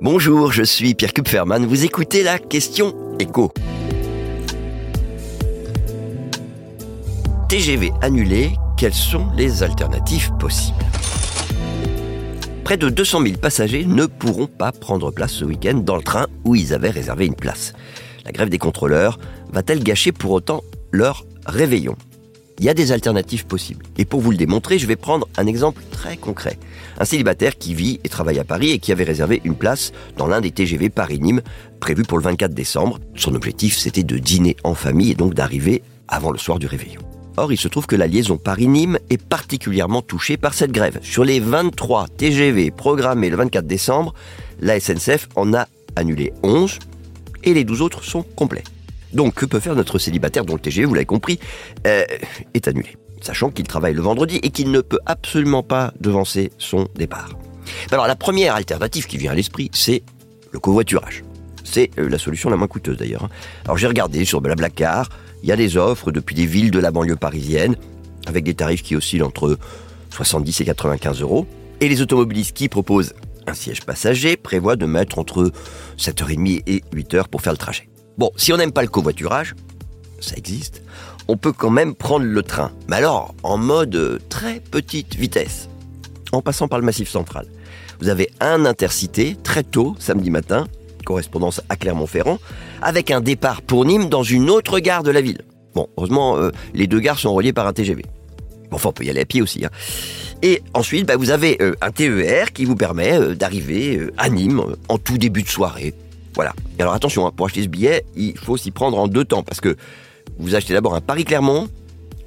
Bonjour, je suis Pierre Kupferman. Vous écoutez la question écho. TGV annulé, quelles sont les alternatives possibles? Près de 200 000 passagers ne pourront pas prendre place ce week-end dans le train où ils avaient réservé une place. La grève des contrôleurs va-t-elle gâcher pour autant leur réveillon? Il y a des alternatives possibles. Et pour vous le démontrer, je vais prendre un exemple très concret. Un célibataire qui vit et travaille à Paris et qui avait réservé une place dans l'un des TGV Paris-Nîmes prévu pour le 24 décembre. Son objectif, c'était de dîner en famille et donc d'arriver avant le soir du réveillon. Or, il se trouve que la liaison Paris-Nîmes est particulièrement touchée par cette grève. Sur les 23 TGV programmés le 24 décembre, la SNCF en a annulé 11 et les 12 autres sont complets. Donc, que peut faire notre célibataire dont le TGV, vous l'avez compris, euh, est annulé Sachant qu'il travaille le vendredi et qu'il ne peut absolument pas devancer son départ. Alors, la première alternative qui vient à l'esprit, c'est le covoiturage. C'est euh, la solution la moins coûteuse d'ailleurs. Hein. Alors, j'ai regardé sur Blablacar, il y a des offres depuis des villes de la banlieue parisienne, avec des tarifs qui oscillent entre 70 et 95 euros. Et les automobilistes qui proposent un siège passager prévoient de mettre entre 7h30 et 8h pour faire le trajet. Bon, si on n'aime pas le covoiturage, ça existe, on peut quand même prendre le train. Mais alors, en mode très petite vitesse, en passant par le massif central. Vous avez un intercité très tôt, samedi matin, correspondance à Clermont-Ferrand, avec un départ pour Nîmes dans une autre gare de la ville. Bon, heureusement, euh, les deux gares sont reliées par un TGV. Bon, enfin, on peut y aller à pied aussi. Hein. Et ensuite, bah, vous avez euh, un TER qui vous permet euh, d'arriver à Nîmes en tout début de soirée, voilà. Et alors attention, hein, pour acheter ce billet, il faut s'y prendre en deux temps parce que vous achetez d'abord un Paris-Clermont,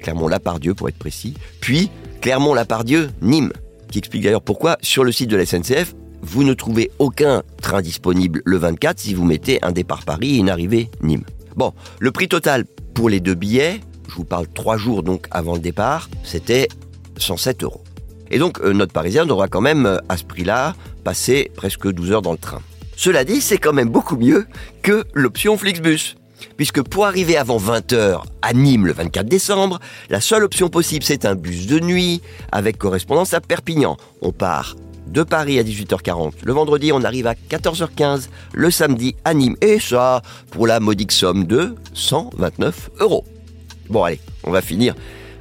Clermont-Lapardieu pour être précis, puis Clermont-Lapardieu-Nîmes, qui explique d'ailleurs pourquoi sur le site de la SNCF, vous ne trouvez aucun train disponible le 24 si vous mettez un départ Paris et une arrivée Nîmes. Bon, le prix total pour les deux billets, je vous parle trois jours donc avant le départ, c'était 107 euros. Et donc euh, notre Parisien devra quand même euh, à ce prix-là passer presque 12 heures dans le train. Cela dit, c'est quand même beaucoup mieux que l'option Flixbus. Puisque pour arriver avant 20h à Nîmes le 24 décembre, la seule option possible c'est un bus de nuit avec correspondance à Perpignan. On part de Paris à 18h40. Le vendredi, on arrive à 14h15. Le samedi à Nîmes. Et ça, pour la modique somme de 129 euros. Bon allez, on va finir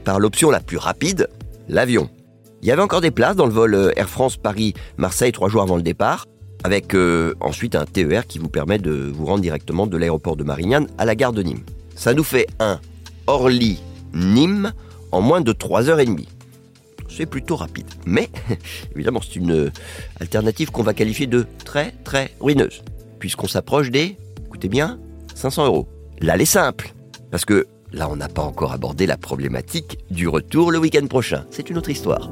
par l'option la plus rapide, l'avion. Il y avait encore des places dans le vol euh, Air France Paris-Marseille trois jours avant le départ avec euh, ensuite un TER qui vous permet de vous rendre directement de l'aéroport de Marignane à la gare de Nîmes. Ça nous fait un Orly-Nîmes en moins de 3h30. C'est plutôt rapide. Mais, évidemment, c'est une euh, alternative qu'on va qualifier de très très ruineuse. Puisqu'on s'approche des, écoutez bien, 500 euros. Là, est simple. Parce que là, on n'a pas encore abordé la problématique du retour le week-end prochain. C'est une autre histoire.